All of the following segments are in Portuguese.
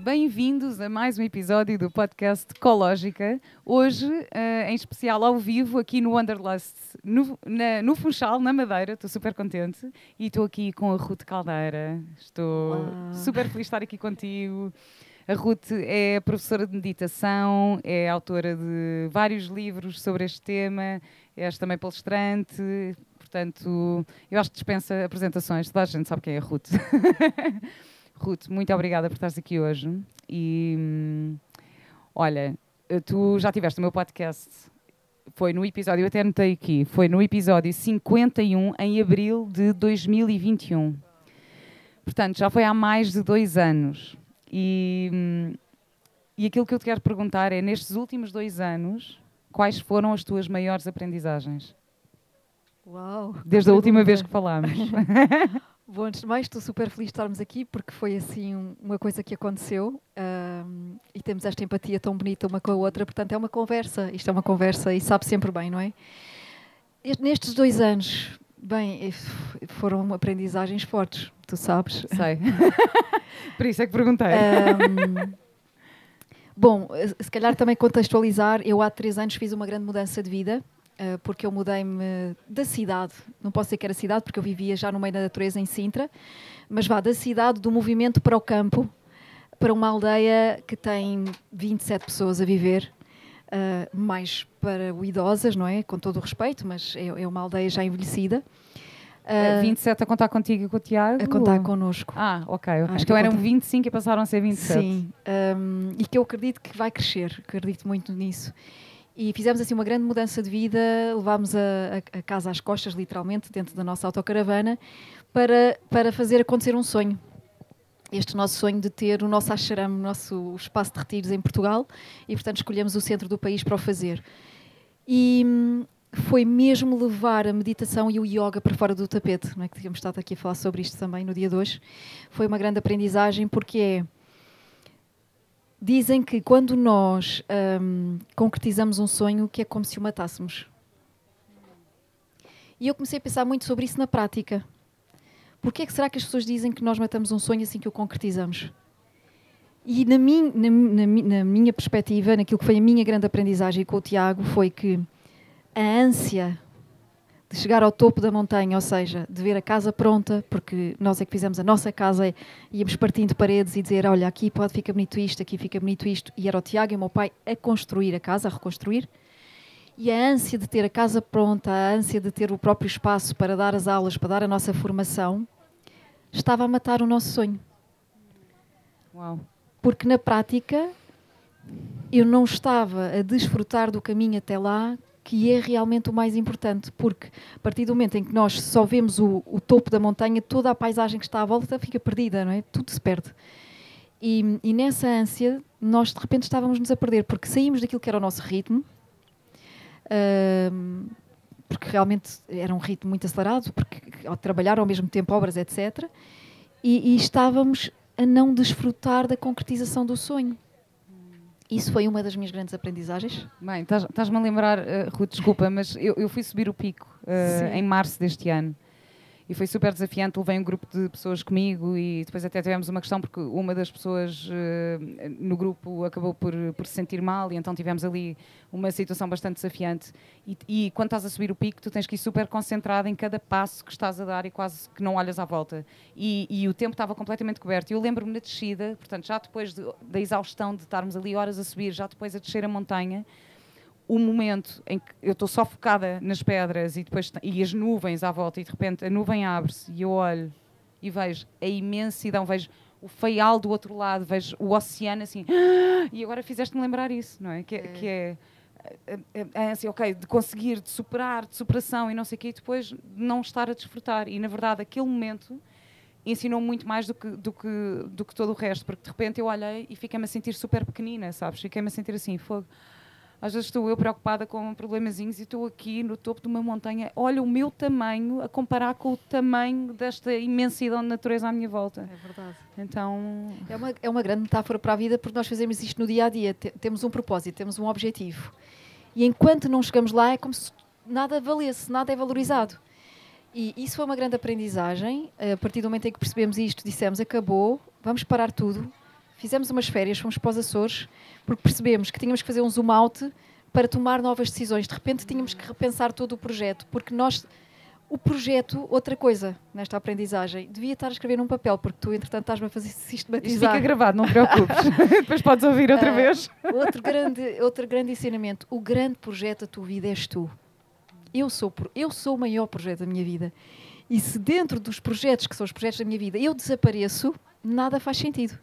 bem-vindos a mais um episódio do podcast Cológica. Hoje, uh, em especial ao vivo, aqui no Wanderlust, no, na, no Funchal, na Madeira. Estou super contente e estou aqui com a Ruth Caldeira. Estou super feliz de estar aqui contigo. A Ruth é professora de meditação, é autora de vários livros sobre este tema, és também palestrante, portanto, eu acho que dispensa apresentações, toda a gente sabe quem é a Ruth. Ruth, muito obrigada por estares aqui hoje. E hum, olha, tu já tiveste o meu podcast. Foi no episódio, eu até anotei aqui, foi no episódio 51 em abril de 2021. Portanto, já foi há mais de dois anos. E, hum, e aquilo que eu te quero perguntar é: nestes últimos dois anos, quais foram as tuas maiores aprendizagens? Uau! Desde a última vez que falámos. Bom, antes de mais, estou super feliz de estarmos aqui porque foi assim uma coisa que aconteceu um, e temos esta empatia tão bonita uma com a outra, portanto é uma conversa, isto é uma conversa e sabe sempre bem, não é? Nestes dois anos, bem, foram aprendizagens fortes, tu sabes. Sei. Por isso é que perguntei. Um, bom, se calhar também contextualizar, eu há três anos fiz uma grande mudança de vida eh, porque eu mudei-me da cidade, não posso dizer que era cidade, porque eu vivia já no meio da natureza em Sintra, mas vá da cidade, do movimento para o campo, para uma aldeia que tem 27 pessoas a viver, uh, mais para o idosas, não é? Com todo o respeito, mas é, é uma aldeia já envelhecida. Uh, 27 a contar contigo e com o Tiago? A contar connosco. Ah, ok. okay. Acho então eram 25 e passaram a ser 27. Sim, um, e que eu acredito que vai crescer, acredito muito nisso. E fizemos assim uma grande mudança de vida, levámos a, a, a, casa às costas, literalmente, dentro da nossa autocaravana, para, para fazer acontecer um sonho. Este nosso sonho de ter o nosso ashram, o nosso espaço de retiros em Portugal, e portanto escolhemos o centro do país para o fazer. E hum, foi mesmo levar a meditação e o yoga para fora do tapete, não é que tínhamos estado aqui a falar sobre isto também no dia de hoje. Foi uma grande aprendizagem porque é Dizem que quando nós um, concretizamos um sonho, que é como se o matássemos. E eu comecei a pensar muito sobre isso na prática. Porquê é que será que as pessoas dizem que nós matamos um sonho assim que o concretizamos? E na, min, na, na, na minha perspectiva, naquilo que foi a minha grande aprendizagem com o Tiago, foi que a ânsia de chegar ao topo da montanha, ou seja, de ver a casa pronta, porque nós é que fizemos a nossa casa, e íamos partindo paredes e dizer, olha, aqui pode ficar bonito isto, aqui fica bonito isto, e era o Tiago e o meu pai a construir a casa, a reconstruir, e a ânsia de ter a casa pronta, a ânsia de ter o próprio espaço para dar as aulas, para dar a nossa formação, estava a matar o nosso sonho. Uau. Porque na prática eu não estava a desfrutar do caminho até lá que é realmente o mais importante, porque a partir do momento em que nós só vemos o, o topo da montanha, toda a paisagem que está à volta fica perdida, não é? Tudo se perde. E, e nessa ânsia, nós de repente estávamos-nos a perder, porque saímos daquilo que era o nosso ritmo, uh, porque realmente era um ritmo muito acelerado, porque ao trabalhar ao mesmo tempo obras, etc. E, e estávamos a não desfrutar da concretização do sonho. Isso foi uma das minhas grandes aprendizagens. Bem, estás-me a lembrar, uh, Ruth, desculpa, mas eu, eu fui subir o pico uh, em março deste ano e foi super desafiante. Levei um grupo de pessoas comigo e depois até tivemos uma questão porque uma das pessoas uh, no grupo acabou por, por se sentir mal e então tivemos ali uma situação bastante desafiante. E, e, quando estás a subir o pico, tu tens que ir super concentrado em cada passo que estás a dar e quase que não olhas à volta. E, e o tempo estava completamente coberto. Eu lembro-me na descida, portanto, já depois de, da exaustão de estarmos ali horas a subir, já depois a descer a montanha o momento em que eu estou só focada nas pedras e depois e as nuvens à volta e de repente a nuvem abre-se e eu olho e vejo a imensidão, vejo o feial do outro lado, vejo o oceano assim e agora fizeste-me lembrar isso, não é? Que é, que é a ânsia, ok, de conseguir, de superar, de superação e não sei o quê, e depois não estar a desfrutar. E na verdade, aquele momento ensinou muito mais do que, do que, do que todo o resto, porque de repente eu olhei e fiquei-me a sentir super pequenina, sabes? Fiquei-me a sentir assim, fogo às vezes estou eu preocupada com problemazinhos e estou aqui no topo de uma montanha. Olha o meu tamanho a comparar com o tamanho desta imensidão de natureza à minha volta. É verdade. Então. É uma, é uma grande metáfora para a vida porque nós fazemos isto no dia a dia. temos um propósito, temos um objetivo. E enquanto não chegamos lá, é como se nada valesse, nada é valorizado. E isso foi uma grande aprendizagem. A partir do momento em que percebemos isto, dissemos: acabou, vamos parar tudo, fizemos umas férias, fomos para os Açores, porque percebemos que tínhamos que fazer um zoom out para tomar novas decisões. De repente tínhamos que repensar todo o projeto, porque nós o projeto, outra coisa nesta aprendizagem, devia estar a escrever num papel, porque tu, entretanto, estás-me a fazer sistematizar. Isto fica gravado, não te preocupes. Depois podes ouvir outra uh, vez. Outro grande, outro grande ensinamento: o grande projeto da tua vida és tu. Eu sou, eu sou o maior projeto da minha vida. E se dentro dos projetos que são os projetos da minha vida eu desapareço, nada faz sentido.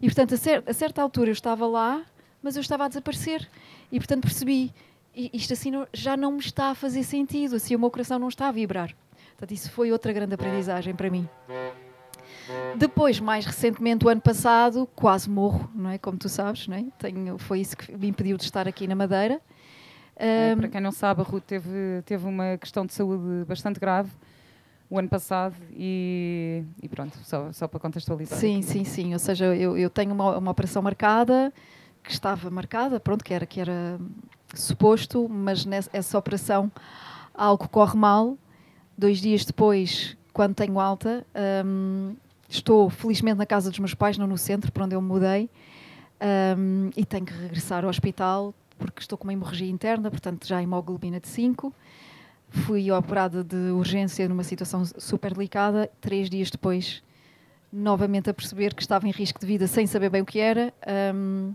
E portanto, a, cer a certa altura eu estava lá, mas eu estava a desaparecer. E portanto percebi isto assim não, já não me está a fazer sentido, assim o meu coração não está a vibrar. Portanto, isso foi outra grande aprendizagem para mim. Depois, mais recentemente, o ano passado, quase morro, não é? Como tu sabes, não é? Tenho, foi isso que me impediu de estar aqui na Madeira. É, para quem não sabe, a Ruth teve, teve uma questão de saúde bastante grave o ano passado e, e pronto, só, só para contextualizar. Sim, aqui. sim, sim. Ou seja, eu, eu tenho uma, uma operação marcada, que estava marcada, pronto, que era, que era suposto, mas nessa operação algo corre mal. Dois dias depois, quando tenho alta, um, estou felizmente na casa dos meus pais, não no centro, para onde eu me mudei, um, e tenho que regressar ao hospital porque estou com uma hemorragia interna, portanto já hemoglobina de 5. Fui operada de urgência numa situação super delicada. Três dias depois, novamente a perceber que estava em risco de vida sem saber bem o que era. Um,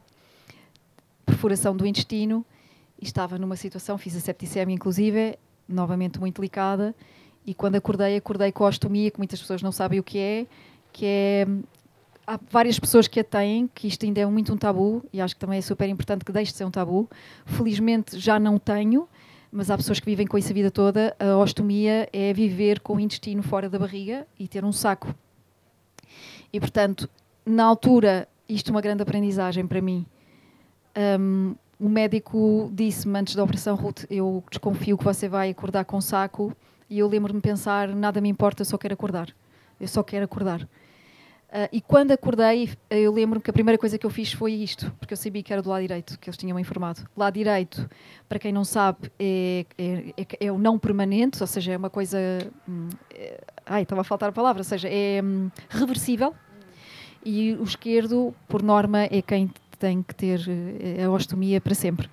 perfuração do intestino estava numa situação, fiz a septicemia inclusive, novamente muito delicada, e quando acordei, acordei com a ostomia, que muitas pessoas não sabem o que é, que é há várias pessoas que a têm, que isto ainda é muito um tabu, e acho que também é super importante que deixe de ser um tabu. Felizmente já não tenho, mas há pessoas que vivem com isso a vida toda. A ostomia é viver com o intestino fora da barriga e ter um saco. E portanto, na altura, isto é uma grande aprendizagem para mim. Um, o médico disse-me antes da operação, Ruth, eu desconfio que você vai acordar com saco. E eu lembro-me pensar, nada me importa, eu só quero acordar. Eu só quero acordar. Uh, e quando acordei, eu lembro-me que a primeira coisa que eu fiz foi isto, porque eu sabia que era do lado direito, que eles tinham informado. Lado direito, para quem não sabe, é, é, é, é o não permanente, ou seja, é uma coisa. Hum, é, ai, estava a faltar a palavra, ou seja, é hum, reversível. E o esquerdo, por norma, é quem tem que ter eh, a ostomia para sempre.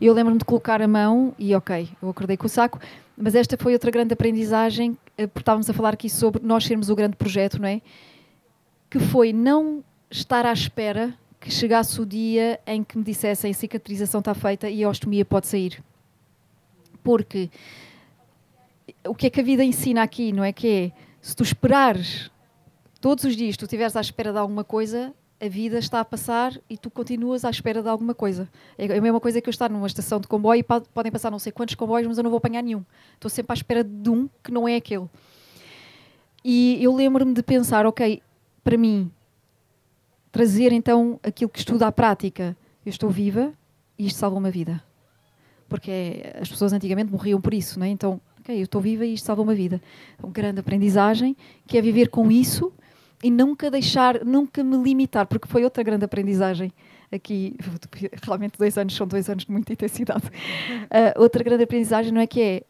Eu lembro-me de colocar a mão e, ok, eu acordei com o saco, mas esta foi outra grande aprendizagem, eh, porque estávamos a falar aqui sobre nós sermos o grande projeto, não é? Que foi não estar à espera que chegasse o dia em que me dissessem a cicatrização está feita e a ostomia pode sair. Porque o que é que a vida ensina aqui, não é? Que é, se tu esperares todos os dias, tu estiveres à espera de alguma coisa, a vida está a passar e tu continuas à espera de alguma coisa. É a mesma coisa que eu estar numa estação de comboio e podem passar não sei quantos comboios, mas eu não vou apanhar nenhum. Estou sempre à espera de um que não é aquele. E eu lembro-me de pensar, ok, para mim, trazer então aquilo que estudo à prática. Eu estou viva e isto salva uma vida. Porque as pessoas antigamente morriam por isso, não é? Então, ok, eu estou viva e isto salva uma vida. É uma grande aprendizagem, que é viver com isso e nunca deixar, nunca me limitar, porque foi outra grande aprendizagem aqui. Realmente, dois anos são dois anos de muita intensidade. Uh, outra grande aprendizagem não é que é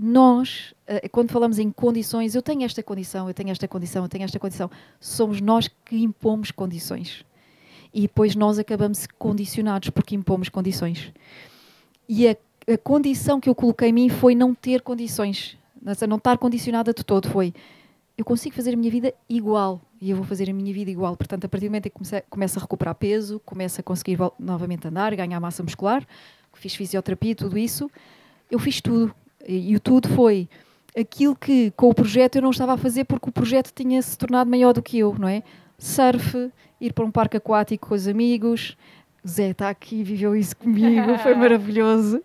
nós, uh, quando falamos em condições, eu tenho esta condição, eu tenho esta condição, eu tenho esta condição, somos nós que impomos condições. E depois nós acabamos condicionados porque impomos condições. E a, a condição que eu coloquei em mim foi não ter condições, não estar condicionada de todo. Foi eu consigo fazer a minha vida igual e eu vou fazer a minha vida igual. Portanto, a partir do momento em que começo a recuperar peso, começo a conseguir novamente andar, ganhar massa muscular, fiz fisioterapia, tudo isso, eu fiz tudo. E, e o tudo foi aquilo que com o projeto eu não estava a fazer porque o projeto tinha se tornado maior do que eu, não é? Surf, ir para um parque aquático com os amigos. Zé está aqui, viveu isso comigo, foi maravilhoso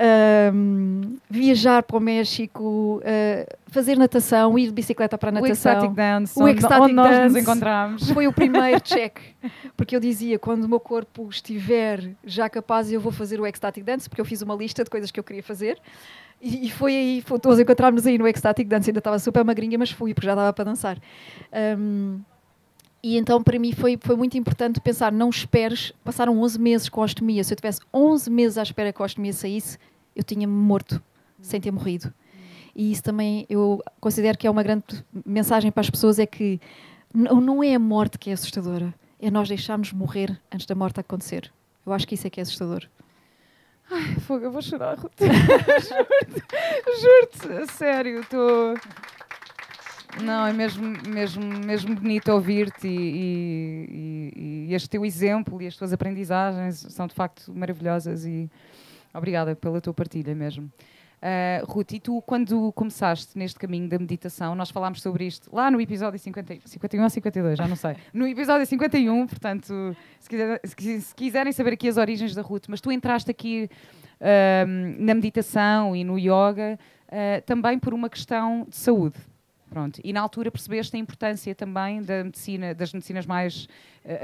um, viajar para o México, uh, fazer natação, ir de bicicleta para a natação. O Ecstatic Dance, o ecstatic onde, nós nos encontramos. Foi o primeiro check, porque eu dizia, quando o meu corpo estiver já capaz, eu vou fazer o Ecstatic Dance, porque eu fiz uma lista de coisas que eu queria fazer. E, e foi aí, todos encontrarmos aí no Ecstatic Dance, ainda estava super magrinha, mas fui, porque já dava para dançar. Um, e então para mim foi, foi muito importante pensar, não esperes, passaram 11 meses com a ostomia, se eu tivesse 11 meses à espera que a ostomia saísse, eu tinha-me morto, sem ter morrido. E isso também eu considero que é uma grande mensagem para as pessoas, é que não é a morte que é assustadora, é nós deixarmos morrer antes da morte acontecer. Eu acho que isso é que é assustador. Ai, fogo, eu vou chorar, Ruth. Juro-te, juro-te, sério, estou. Não, é mesmo, mesmo, mesmo bonito ouvir-te e, e, e, este teu exemplo e as tuas aprendizagens são de facto maravilhosas e obrigada pela tua partilha mesmo. Uh, Ruth, e tu, quando começaste neste caminho da meditação, nós falámos sobre isto lá no episódio 50, 51 ou 52, já não sei. No episódio 51, portanto, se, quiser, se quiserem saber aqui as origens da Ruth, mas tu entraste aqui uh, na meditação e no yoga uh, também por uma questão de saúde. Pronto. E na altura percebeste a importância também da medicina, das medicinas mais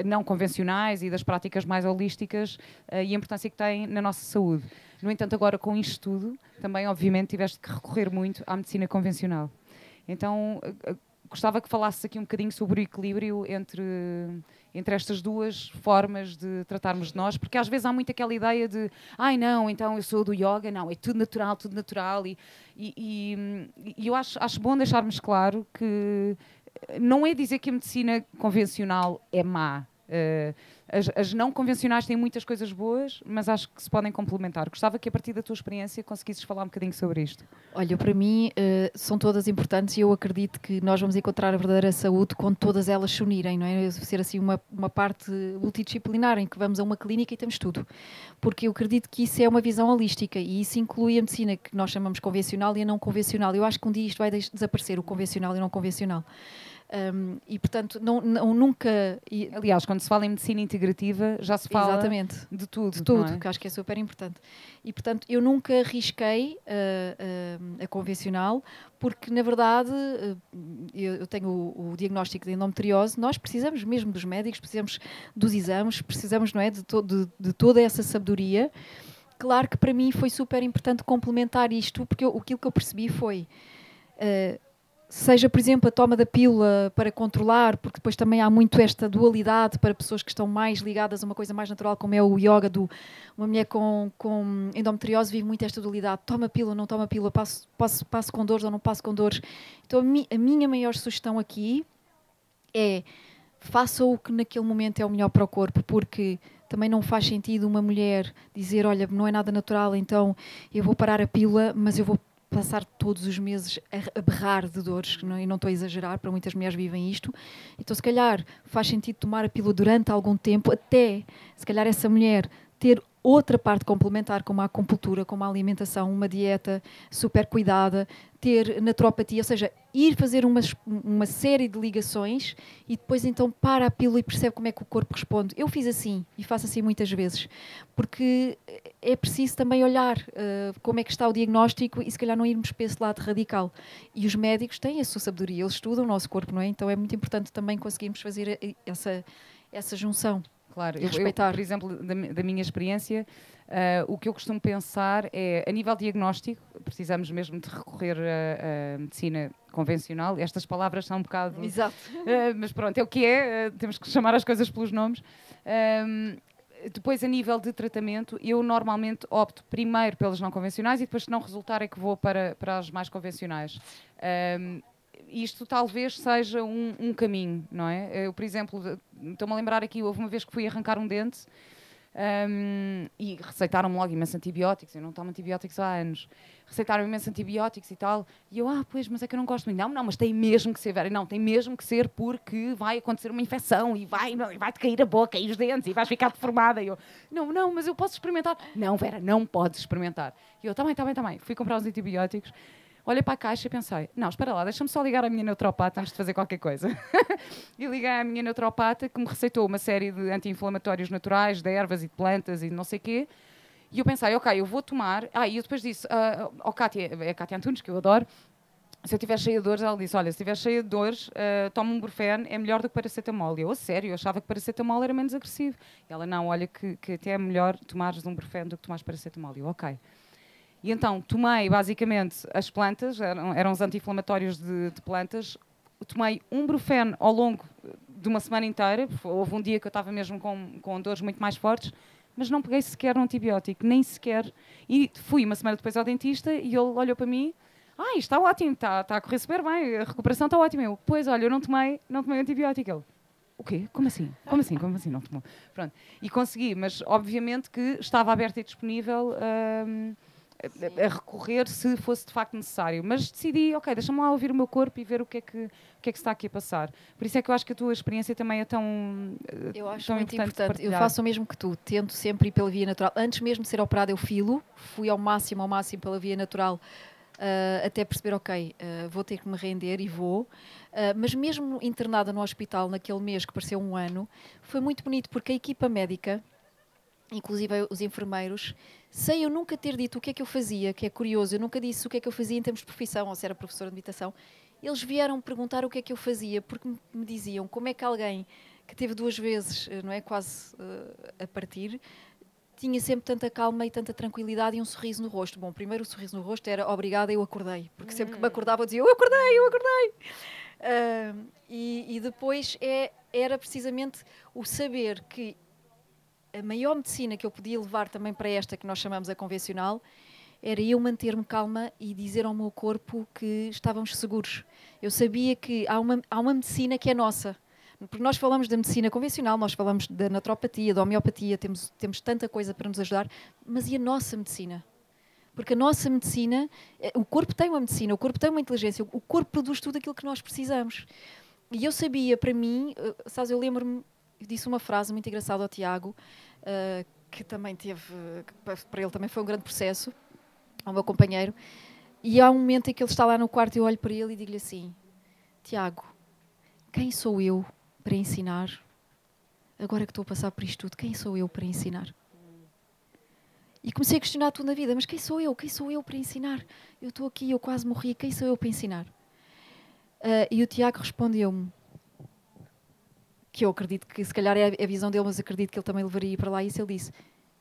não convencionais e das práticas mais holísticas e a importância que têm na nossa saúde. No entanto, agora com isto tudo, também obviamente tiveste que recorrer muito à medicina convencional. Então, uh, gostava que falasses aqui um bocadinho sobre o equilíbrio entre, entre estas duas formas de tratarmos de nós, porque às vezes há muito aquela ideia de ai não, então eu sou do yoga, não, é tudo natural, tudo natural, e, e, e, e eu acho, acho bom deixarmos claro que não é dizer que a medicina convencional é má. Uh, as, as, não convencionais têm muitas coisas boas, mas acho que se podem complementar. Gostava que, a partir da tua experiência, conseguisses falar um bocadinho sobre isto. Olha, para mim, uh, são todas importantes e eu acredito que nós vamos encontrar a verdadeira saúde quando todas elas se unirem, não é? Ser assim uma, uma parte multidisciplinar em que vamos a uma clínica e temos tudo. Porque eu acredito que isso é uma visão holística e isso inclui a medicina que nós chamamos convencional e a não convencional. Eu acho que um dia isto vai desaparecer, o convencional e o não convencional. Um, e portanto, não, não, nunca. E, Aliás, quando se fala em medicina integrativa, já se fala exatamente, de tudo. De tudo, é? que acho que é super importante. E portanto, eu nunca arrisquei uh, uh, a convencional, porque na verdade uh, eu, eu, tenho o, o, diagnóstico de endometriose. Nós precisamos mesmo dos médicos, precisamos dos exames, precisamos não é, de, to, de, de toda essa sabedoria. Claro que para mim foi super importante complementar isto, porque eu, aquilo que eu percebi foi. Uh, seja, por exemplo, a toma da pílula para controlar, porque depois também há muito esta dualidade para pessoas que estão mais ligadas a uma coisa mais natural, como é o yoga, do, uma mulher com, com endometriose vive muito esta dualidade, toma pílula, não toma pílula, passo, passo, passo com dores ou não passo com dores. Então a, mi, a minha maior sugestão aqui é faça o que naquele momento é o melhor para o corpo, porque também não faz sentido uma mulher dizer, olha, não é nada natural, então eu vou parar a pílula, mas eu vou passar todos os meses a, berrar de dores, não, e não estou a exagerar, para muitas mulheres vivem isto. Então, se calhar, faz sentido tomar a pílula durante algum tempo, até, se calhar, essa mulher ter outra parte complementar, como a acupuntura, como a alimentação, uma dieta super cuidada, ter naturopatia, ou seja, ir fazer uma, uma série de ligações e depois então para a pílula e percebe como é que o corpo responde. Eu fiz assim e faço assim muitas vezes, porque é preciso também olhar uh, como é que está o diagnóstico e se calhar não irmos para esse lado radical. E os médicos têm a sua sabedoria, eles estudam o nosso corpo, não é? Então é muito importante também conseguirmos fazer essa, essa junção. Claro, eu, eu, por exemplo, da, da minha experiência, uh, o que eu costumo pensar é, a nível diagnóstico, precisamos mesmo de recorrer à medicina convencional. Estas palavras são um bocado. Exato. Uh, mas pronto, é o que é, uh, temos que chamar as coisas pelos nomes. Um, depois, a nível de tratamento, eu normalmente opto primeiro pelas não convencionais e depois, se não resultar, é que vou para, para as mais convencionais. Um, isto talvez seja um, um, caminho, não é? Eu, por exemplo, estou-me a lembrar aqui, houve uma vez que fui arrancar um dente um, e receitaram-me logo imensos antibióticos. Eu não tomo antibióticos há anos. Receitaram imensos antibióticos e tal. E eu, ah, pois, mas é que eu não gosto muito. Não, não, mas tem mesmo que ser, Vera. Não, tem mesmo que ser porque vai acontecer uma infecção e vai, vai-te cair a boca e os dentes e vais ficar deformada. E eu, não, não, mas eu posso experimentar. Não, Vera, não podes experimentar. E eu, também, também, também. Fui comprar os antibióticos olhei para a caixa e pensei, não, espera lá, deixa-me só ligar a minha neuropata antes de fazer qualquer coisa. e liguei à minha neuropata que me receitou uma série de anti-inflamatórios naturais, de ervas e de plantas e não sei o quê. E eu pensei, ok, eu vou tomar. Ah, e eu depois disse, uh, oh, Kátia, é a Kátia Antunes, que eu adoro, se eu estiver cheia de dores, ela disse: Olha, se estiver cheia de dores, uh, toma um Brufen, é melhor do que paracetamol. E eu, a sério, eu achava que paracetamol era menos agressivo. E ela, não, olha, que, que até é melhor tomares um Brufen do que tomares paracetamol. E eu, ok. E então tomei basicamente as plantas, eram, eram os anti-inflamatórios de, de, plantas, tomei um brufeno ao longo de uma semana inteira, houve um dia que eu estava mesmo com, com dores muito mais fortes, mas não peguei sequer um antibiótico, nem sequer. E fui uma semana depois ao dentista e ele olhou para mim, ah, isto está ótimo, está, está a correr super bem, a recuperação está ótima. Eu, pois, olha, eu não tomei, não tomei antibiótico. Ele, o quê? Como assim? Como assim? Como assim? Não tomou? Pronto. E consegui, mas obviamente que estava aberta e disponível um, a, a, recorrer se fosse de facto necessário. Mas decidi, ok, deixa-me lá ouvir o meu corpo e ver o que, é que, o que é que está aqui a passar. Por isso é que eu acho que a tua experiência também é tão. Eh, eu acho tão muito importante. importante. Eu faço o mesmo que tu, tento sempre ir pela via natural. Antes mesmo de ser operada, eu filo, fui ao máximo, ao máximo pela via natural. Uh, até perceber, ok, uh, vou ter que me render e vou. Uh, mas mesmo internada no hospital naquele mês que pareceu um ano, foi muito bonito porque a equipa médica, inclusive os enfermeiros, sem eu nunca ter dito o que é que eu fazia, que é curioso, eu nunca disse o que é que eu fazia em termos de profissão, ou se era professora de meditação, eles vieram perguntar o que é que eu fazia, porque me diziam como é que alguém que teve duas vezes, não é, quase a partir, tinha sempre tanta calma e tanta tranquilidade e um sorriso no rosto. Bom, primeiro o sorriso no rosto era obrigada, eu acordei. Porque sempre que me hum. acordava eu dizia eu acordei, eu acordei. Uh, e, e, depois é, era precisamente o saber que a maior medicina que eu podia levar também para esta que nós chamamos a convencional era eu manter-me calma e dizer ao meu corpo que estávamos seguros. Eu sabia que há uma, há uma medicina que é nossa porque nós falamos da medicina convencional, nós falamos da naturopatia, da homeopatia, temos, temos tanta coisa para nos ajudar, mas e a nossa medicina? Porque a nossa medicina, eh, o corpo tem uma medicina, o corpo tem uma inteligência, o corpo produz tudo aquilo que nós precisamos. E eu sabia, para mim, eh, sabes, eu lembro-me, disse uma frase muito engraçada ao Tiago, uh, que também teve, para ele também foi um grande processo, ao meu companheiro, e há um momento em que ele está lá no quarto e eu olho para ele e digo-lhe assim: Tiago, quem sou eu para ensinar? Agora que estou a passar por isto tudo, quem sou eu para ensinar? E comecei a questionar tudo na vida, mas quem sou eu? Quem sou eu para ensinar? Eu estou aqui, eu quase morri, quem sou eu para ensinar? Uh, e o Tiago respondeu-me que eu acredito que se calhar é a visão dele, mas acredito que ele também levaria para lá isso. Ele disse: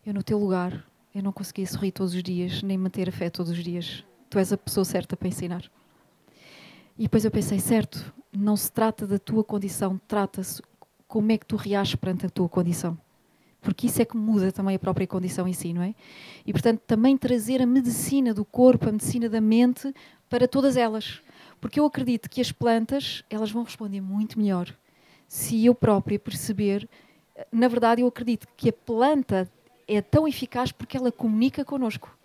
Eu no teu lugar, eu não conseguia sorrir todos os dias, nem manter a fé todos os dias. Tu és a pessoa certa para ensinar. E depois eu pensei, certo, não se trata da tua condição, trata-se como é que tu reages perante a tua condição. Porque isso é que muda também a própria condição em si, não é? E portanto, também trazer a medicina do corpo, a medicina da mente para todas elas. Porque eu acredito que as plantas, elas vão responder muito melhor se eu própria perceber. Na verdade, eu acredito que a planta é tão eficaz porque ela comunica connosco.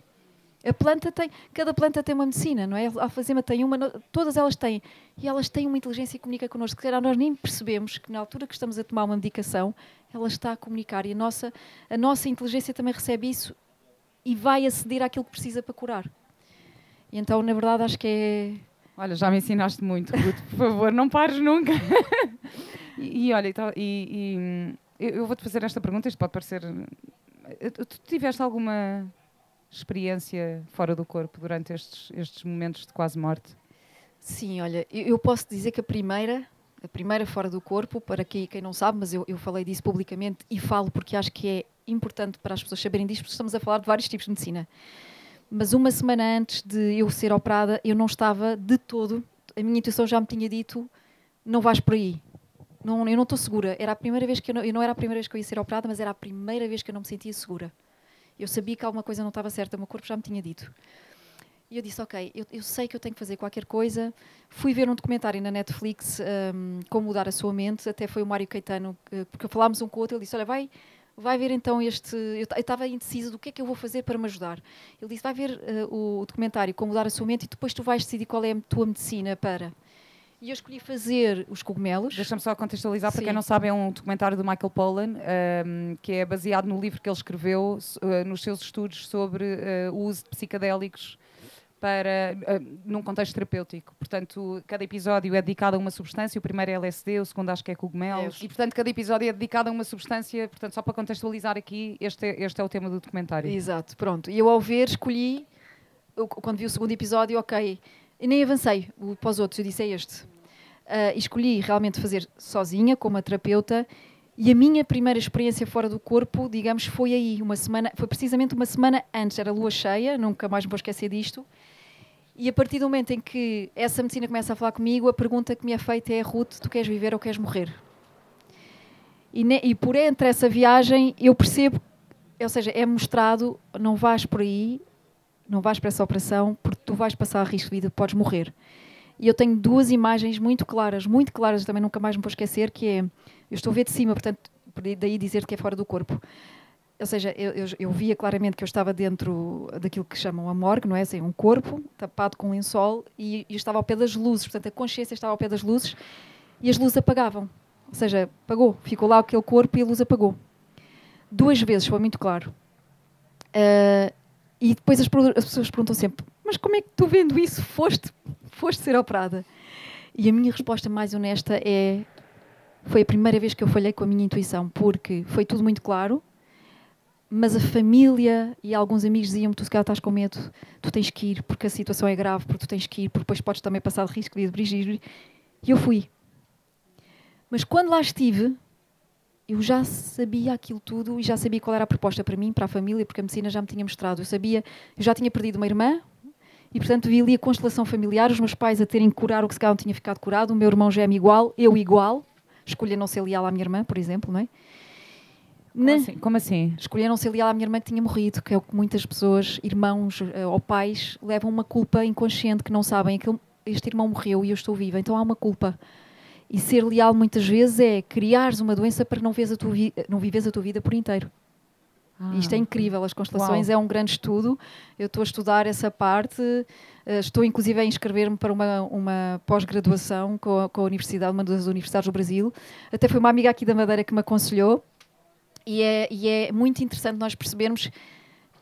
A planta tem, cada planta tem uma medicina, não é? A alfazema tem uma, todas elas têm. E elas têm uma inteligência e comunicam connosco. Se calhar nós nem percebemos que na altura que estamos a tomar uma medicação, ela está a comunicar. E a nossa, a nossa inteligência também recebe isso e vai aceder àquilo que precisa para curar. E então, na verdade, acho que é. Olha, já me ensinaste muito, Ruth. Por favor, não pares nunca. e, e, olha, e, e, eu vou-te fazer esta pergunta, isto pode parecer. Tu tiveste alguma experiência fora do corpo durante estes, estes momentos de quase morte? Sim, olha, eu posso dizer que a primeira, a primeira fora do corpo, para quem, quem não sabe, mas eu, eu falei disso publicamente e falo porque acho que é importante para as pessoas saberem disso, porque estamos a falar de vários tipos de medicina. Mas uma semana antes de eu ser operada, eu não estava de todo, a minha intuição já me tinha dito, não vais por aí. Não, eu não estou segura. Era a primeira vez que eu não, eu não era a primeira vez que eu ia ser operada, mas era a primeira vez que eu não me sentia segura. Eu sabia que alguma coisa não estava certa, o meu corpo já me tinha dito. E eu disse, ok, eu, eu, sei que eu tenho que fazer qualquer coisa. Fui ver um documentário na Netflix, um, Como Mudar a Sua Mente, até foi o Mário Caetano, porque falámos um com o outro, ele disse, olha, vai, vai ver então este... Eu estava indecisa do que é que eu vou fazer para me ajudar. Ele disse, vai ver uh, o documentário Como Mudar a Sua Mente e depois tu vais decidir qual é a tua medicina para... E eu escolhi fazer os cogumelos. Deixa-me só contextualizar, para quem não sabe, é um documentário do Michael Pollan, um, que é baseado no livro que ele escreveu uh, nos seus estudos sobre uh, o uso de psicadélicos para, uh, num contexto terapêutico. Portanto, cada episódio é dedicado a uma substância. O primeiro é LSD, o segundo acho que é cogumelos. É. E, portanto, cada episódio é dedicado a uma substância. Portanto, só para contextualizar aqui, este é, este é o tema do documentário. Exato, pronto. E eu, ao ver, escolhi, eu, quando vi o segundo episódio, ok, e nem avancei para os outros, eu disse é este. Uh, escolhi realmente fazer sozinha, como a terapeuta, e a minha primeira experiência fora do corpo, digamos, foi aí, uma semana, foi precisamente uma semana antes, era lua cheia, nunca mais vou esquecer disto. E a partir do momento em que essa medicina começa a falar comigo, a pergunta que me é feita é: Ruth, tu queres viver ou queres morrer? E, ne, e por entre essa viagem eu percebo, ou seja, é mostrado: não vais por aí, não vais para essa operação tu vais passar risco de vida, podes morrer. E eu tenho duas imagens muito claras, muito claras, também nunca mais me vou esquecer, que é, eu estou a ver de cima, portanto, daí dizer que é fora do corpo. Ou seja, eu, eu, eu, via claramente que eu estava dentro daquilo que chamam a morgue, não é? Assim, um corpo tapado com um lençol e, e estava ao pé das luzes, portanto, a consciência estava ao pé das luzes e as luzes apagavam. Ou seja, apagou, ficou lá aquele corpo e a luz apagou. Duas vezes, foi muito claro. Uh, e depois as, as, pessoas perguntam sempre: Mas como é que tu vendo isso foste, foste ser operada? E a minha resposta mais honesta é: Foi a primeira vez que eu falhei com a minha intuição, porque foi tudo muito claro mas a família e alguns amigos diziam-me: tu se calhar estás com medo, tu tens que ir, porque a situação é grave, porque tu tens que ir, porque depois podes também passar de risco de dirigir. E eu fui. Mas quando lá estive, eu já sabia aquilo tudo e já sabia qual era a proposta para mim, para a família, porque a medicina já me tinha mostrado. Eu sabia, eu já tinha perdido uma irmã e, portanto, vi ali a constelação familiar, os meus pais a terem que curar o que se calhar não tinha ficado curado, o meu irmão gêmeo igual, eu igual. Escolha não ser leal à minha irmã, por exemplo, não é? Como, assim? Como assim? Escolheram ser leal à minha irmã que tinha morrido, que é o que muitas pessoas, irmãos uh, ou pais, levam uma culpa inconsciente que não sabem. que este irmão morreu e eu estou viva, então há uma culpa. E ser leal muitas vezes é criares uma doença para não, vês a tua não vives a tua vida por inteiro. Ah, Isto é incrível, as constelações uau. é um grande estudo. Eu estou a estudar essa parte, uh, estou inclusive a inscrever-me para uma, uma pós-graduação com, com, a Universidade, uma das universidades do Brasil. Até foi uma amiga aqui da Madeira que me aconselhou e é, e é muito interessante nós percebermos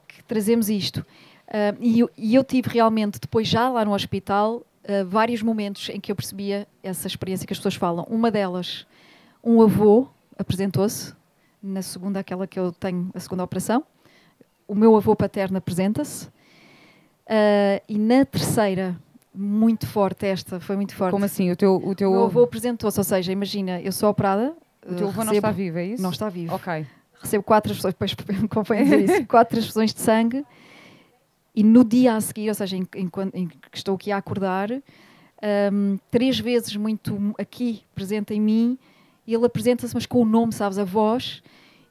que trazemos isto. Uh, e, eu, e, eu, tive realmente, depois já lá no hospital, uh, vários momentos em que eu percebia essa experiência que as pessoas falam. Uma delas, um avô apresentou-se, na segunda, aquela que eu tenho, a segunda operação. O meu avô paterno apresenta-se. Uh, e na terceira, muito forte esta, foi muito forte. Como assim? O teu, o teu... O meu avô apresentou-se, ou seja, imagina, eu sou operada, o teu avô não está vivo, é isso? Não está vivo. Ok. Recebo quatro transfusões, depois me convém dizer isso, quatro transfusões de sangue e no dia a seguir, ou seja, em, em, em que estou aqui a acordar, um, três vezes muito aqui presente em mim, ele apresenta-se, mas com o nome, sabes, a voz,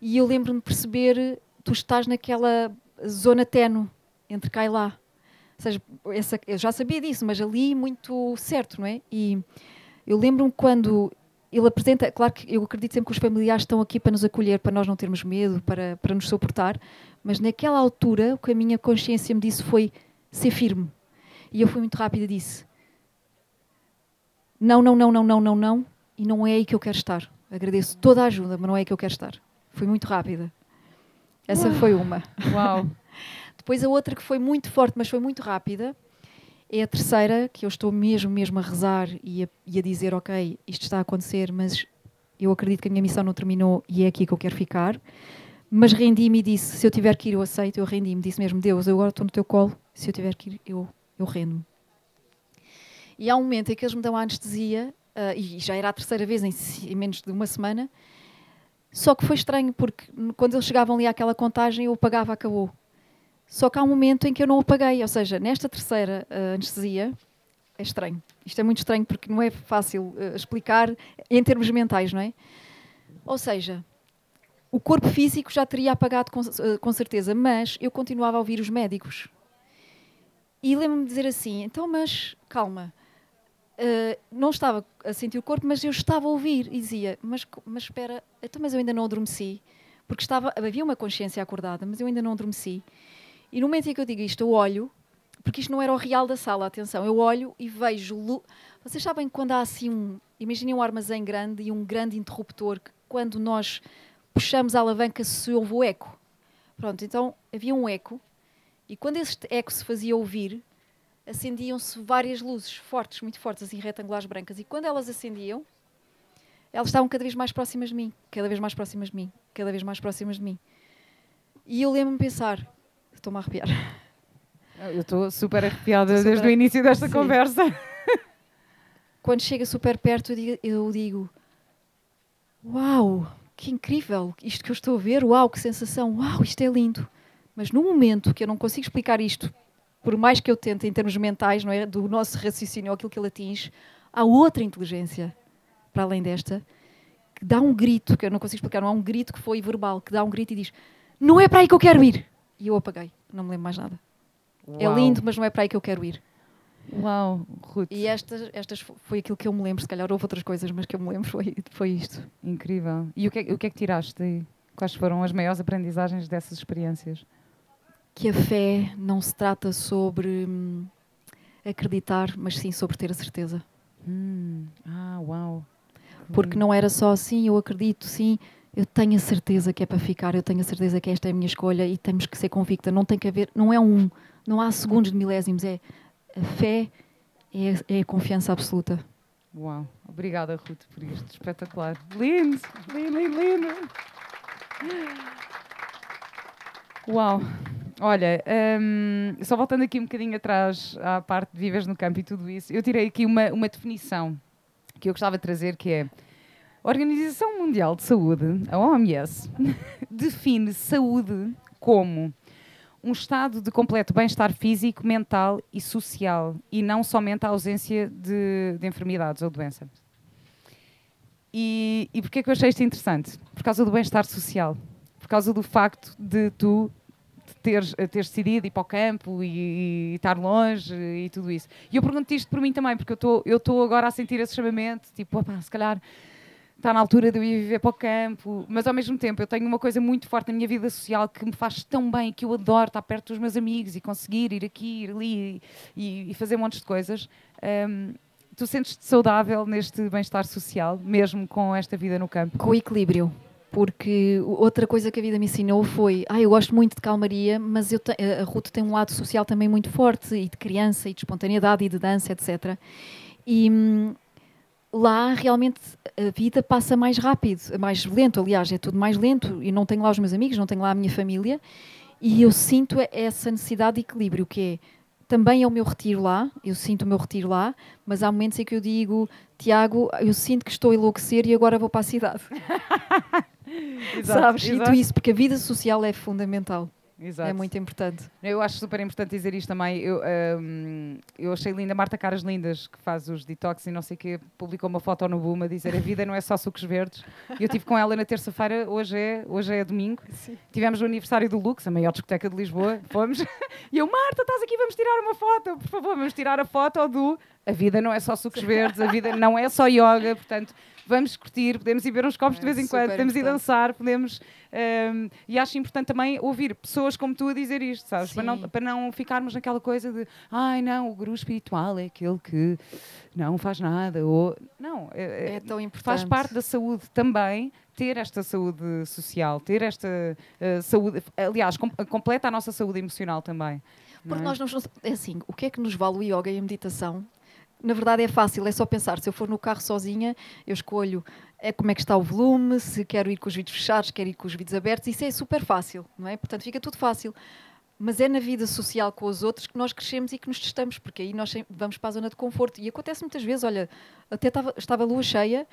e eu lembro-me de perceber, tu estás naquela zona tenue entre cá e lá. Ou seja, essa, eu já sabia disso, mas ali muito certo, não é? E eu lembro-me quando ele apresenta, claro que eu acredito sempre que os familiares estão aqui para nos acolher, para nós não termos medo, para, para nos suportar, mas naquela altura o que a minha consciência me disse foi ser firme. E eu fui muito rápida e disse: não, não, não, não, não, não, não, e não é aí que eu quero estar. Agradeço toda a ajuda, mas não é aí que eu quero estar. Fui muito rápida. Essa Uau. foi uma. Uau! Depois a outra que foi muito forte, mas foi muito rápida, é a terceira que eu estou mesmo, mesmo a rezar e a, e a dizer: Ok, isto está a acontecer, mas eu acredito que a minha missão não terminou e é aqui que eu quero ficar. Mas rendi-me e disse: Se eu tiver que ir, eu aceito. Eu rendi-me, disse mesmo: Deus, eu agora estou no teu colo. Se eu tiver que ir, eu, eu rendo-me. E há um momento em que eles me dão a anestesia, uh, e já era a terceira vez em, em, menos de uma semana. Só que foi estranho, porque quando eles chegavam ali àquela contagem, eu apagava, acabou. Só que há um momento em que eu não apaguei, ou seja, nesta terceira uh, anestesia, é estranho. Isto é muito estranho porque não é fácil uh, explicar em termos mentais, não é? Ou seja, o corpo físico já teria apagado com, uh, com certeza, mas eu continuava a ouvir os médicos. E lembro-me de dizer assim: então, mas calma, uh, não estava a sentir o corpo, mas eu estava a ouvir. E dizia: mas, mas espera, então, mas eu ainda não adormeci. Porque estava, havia uma consciência acordada, mas eu ainda não adormeci. E no momento em que eu digo isto, eu olho, porque isto não era o real da sala, atenção, eu olho e vejo. Vocês sabem quando há assim um. Imaginem um armazém grande e um grande interruptor que quando nós puxamos a alavanca se ouve o eco. Pronto, então havia um eco e quando esse eco se fazia ouvir, acendiam-se várias luzes fortes, muito fortes, assim retangulares brancas. E quando elas acendiam, elas estavam cada vez mais próximas de mim, cada vez mais próximas de mim, cada vez mais próximas de mim. E eu lembro-me pensar: Estou-me a arrepiar. Eu estou super arrepiada estou desde super... o início desta Sim. conversa. Quando chega super perto, eu digo, eu digo: Uau, que incrível isto que eu estou a ver, uau, que sensação, uau, isto é lindo. Mas no momento que eu não consigo explicar isto, por mais que eu tente em termos mentais, não é, do nosso raciocínio, aquilo que ele atinge, há outra inteligência para além desta que dá um grito que eu não consigo explicar, não há um grito que foi verbal, que dá um grito e diz: Não é para aí que eu quero ir. E eu apaguei, não me lembro mais nada. É Uau. É lindo, mas não é para aí que eu quero ir. Uau, Ruth. E estas, estas foi aquilo que eu me lembro, se calhar houve outras coisas, mas que eu me lembro foi, foi isto. Incrível. E o que, é, o que é que tiraste? Quais foram as maiores aprendizagens dessas experiências? Que a fé não se trata sobre hum, acreditar, mas sim sobre ter a certeza. Hum. Ah, uau. Porque não era só assim, eu acredito, sim, eu tenho a certeza que é para ficar, eu tenho a certeza que esta é a minha escolha e temos que ser convicta. Não tem que haver, não é um, não há segundos de milésimos, é a fé, é, é a confiança absoluta. Uau, obrigada Ruth por isto, espetacular. Lindo, lindo, lindo, lindo. Uau. Olha, hum, só voltando aqui um bocadinho atrás à parte de vives no campo e tudo isso, eu tirei aqui uma, uma definição que eu gostava de trazer que é a Organização Mundial de Saúde, a OMS, define saúde como um estado de completo bem-estar físico, mental e social e não somente a ausência de, de enfermidades ou doenças. E, e porquê que eu achei isto interessante? Por causa do bem-estar social. Por causa do facto de tu teres, teres decidido ir para o campo e, e, estar longe e tudo isso. E eu pergunto isto por mim também, porque eu estou agora a sentir esse chamamento, tipo, opa, se calhar está na altura de eu ir viver para o campo, mas ao mesmo tempo eu tenho uma coisa muito forte na minha vida social que me faz tão bem, que eu adoro estar perto dos meus amigos e conseguir ir aqui, ir ali e, e fazer monte de coisas. Um, tu sentes-te saudável neste bem-estar social, mesmo com esta vida no campo? Com equilíbrio. Porque outra coisa que a vida me ensinou foi, ah, eu gosto muito de calmaria, mas eu a Ruth tem um lado social também muito forte, e de criança, e de espontaneidade, e de dança, etc. E, hum, lá realmente a vida passa mais rápido, mais lento, aliás, é tudo mais lento e não tenho lá os meus amigos, não tenho lá a minha família e eu sinto essa necessidade de equilíbrio que é também é o meu retiro lá, eu sinto o meu retiro lá, mas há momentos em que eu digo, Tiago, eu sinto que estou a enlouquecer e agora vou para a cidade. exato, Sabes? Exato. E isso, porque a vida social é fundamental. Exato. É muito importante. Eu acho super importante dizer isto também. Eu, um, eu achei linda a Marta Caras Lindas, que faz os detox e não sei o quê, publicou uma foto no Boom a dizer a vida não é só sucos verdes. Eu tive com ela na terça-feira, hoje é, hoje é domingo. Sim. Tivemos o aniversário do Lux, a maior discoteca de Lisboa. Fomos. E eu, Marta, estás aqui, vamos tirar uma foto. Por favor, vamos tirar a foto do A vida não é só sucos verdes, a vida não é só yoga. Portanto, vamos curtir, podemos ir ver uns copos é, de vez em quando, podemos ir dançar, podemos. Um, e acho importante também ouvir pessoas como tu a dizer isto, sabes? Para não, para não ficarmos naquela coisa de ai não, o guru espiritual é aquele que não faz nada. Ou, não, é, é, é tão importante. Faz parte da saúde também ter esta saúde social, ter esta uh, saúde, aliás, com, completa a nossa saúde emocional também. Porque não é? nós não é assim, o que é que nos vale o yoga e a meditação na verdade é fácil, é só pensar. Se eu for no carro sozinha, eu escolho é, como é que está o volume, se quero ir com os vídeos fechados, quero ir com os vídeos abertos, isso é super fácil, não é? Portanto, fica tudo fácil. Mas é na vida social com os outros que nós crescemos e que nos testamos, porque aí nós vamos para a zona de conforto. E acontece muitas vezes, olha, até estava, estava a lua cheia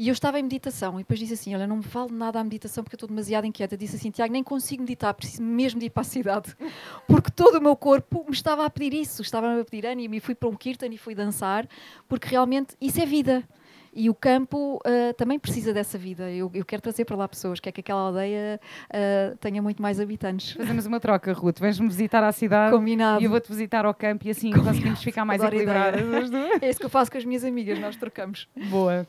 e eu estava em meditação e depois disse assim: Olha, não me vale nada a meditação porque eu estou demasiado inquieta. Disse assim: Tiago, nem consigo meditar, preciso mesmo de ir para a cidade. Porque todo o meu corpo me estava a pedir isso, estava a pedir ânimo e fui para um kirtan e fui dançar, porque realmente isso é vida. E o campo uh, também precisa dessa vida. Eu, eu, quero trazer para lá pessoas, quer que aquela aldeia uh, tenha muito mais habitantes. Fazemos uma troca, Ruth. Vens-me visitar à cidade Combinado. e eu vou-te visitar ao campo e assim Combinado. conseguimos ficar mais equilibradas. É isso que eu faço com as minhas amigas, nós trocamos. Boa.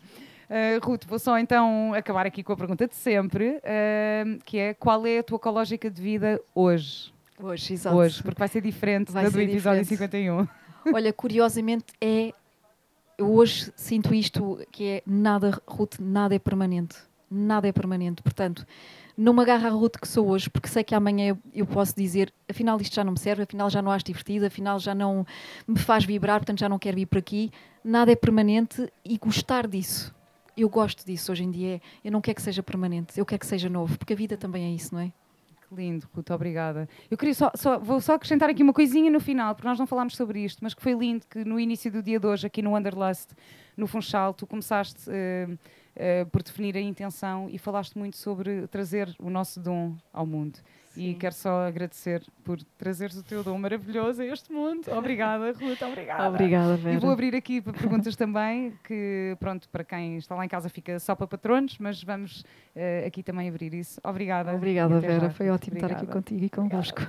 Uh, Ruth, vou só então acabar aqui com a pergunta de sempre, uh, que é qual é a tua ecológica de vida hoje? Hoje, exato. Hoje, porque vai ser diferente vai da do episódio diferente. 51. Olha, curiosamente é. Eu hoje sinto isto que é nada, Ruth, nada é permanente. Nada é permanente. Portanto, não me agarro à Ruth que sou hoje, porque sei que amanhã eu, eu, posso dizer, afinal isto já não me serve, afinal já não acho divertido, afinal já não me faz vibrar, portanto já não quero vir por aqui. Nada é permanente e gostar disso eu gosto disso hoje em dia. Eu não quero que seja permanente, eu quero que seja novo, porque a vida também é isso, não é? Que lindo, Ruth, obrigada. Eu queria só, só, vou só acrescentar aqui uma coisinha no final, porque nós não falámos sobre isto, mas que foi lindo que no início do dia de hoje, aqui no Wanderlust, no Funchal, tu começaste. Uh, uh, por definir a intenção e falaste muito sobre trazer o nosso dom ao mundo. Sim. E quero só agradecer por trazeres o teu dom maravilhoso a este mundo. Obrigada, Ruth, obrigada. Obrigada, Vera. E vou abrir aqui para perguntas também, que pronto, para quem está lá em casa fica só para patronos, mas vamos uh, aqui também abrir isso. Obrigada. Obrigada, Vera. Já. Foi ótimo obrigada. estar aqui contigo e convosco.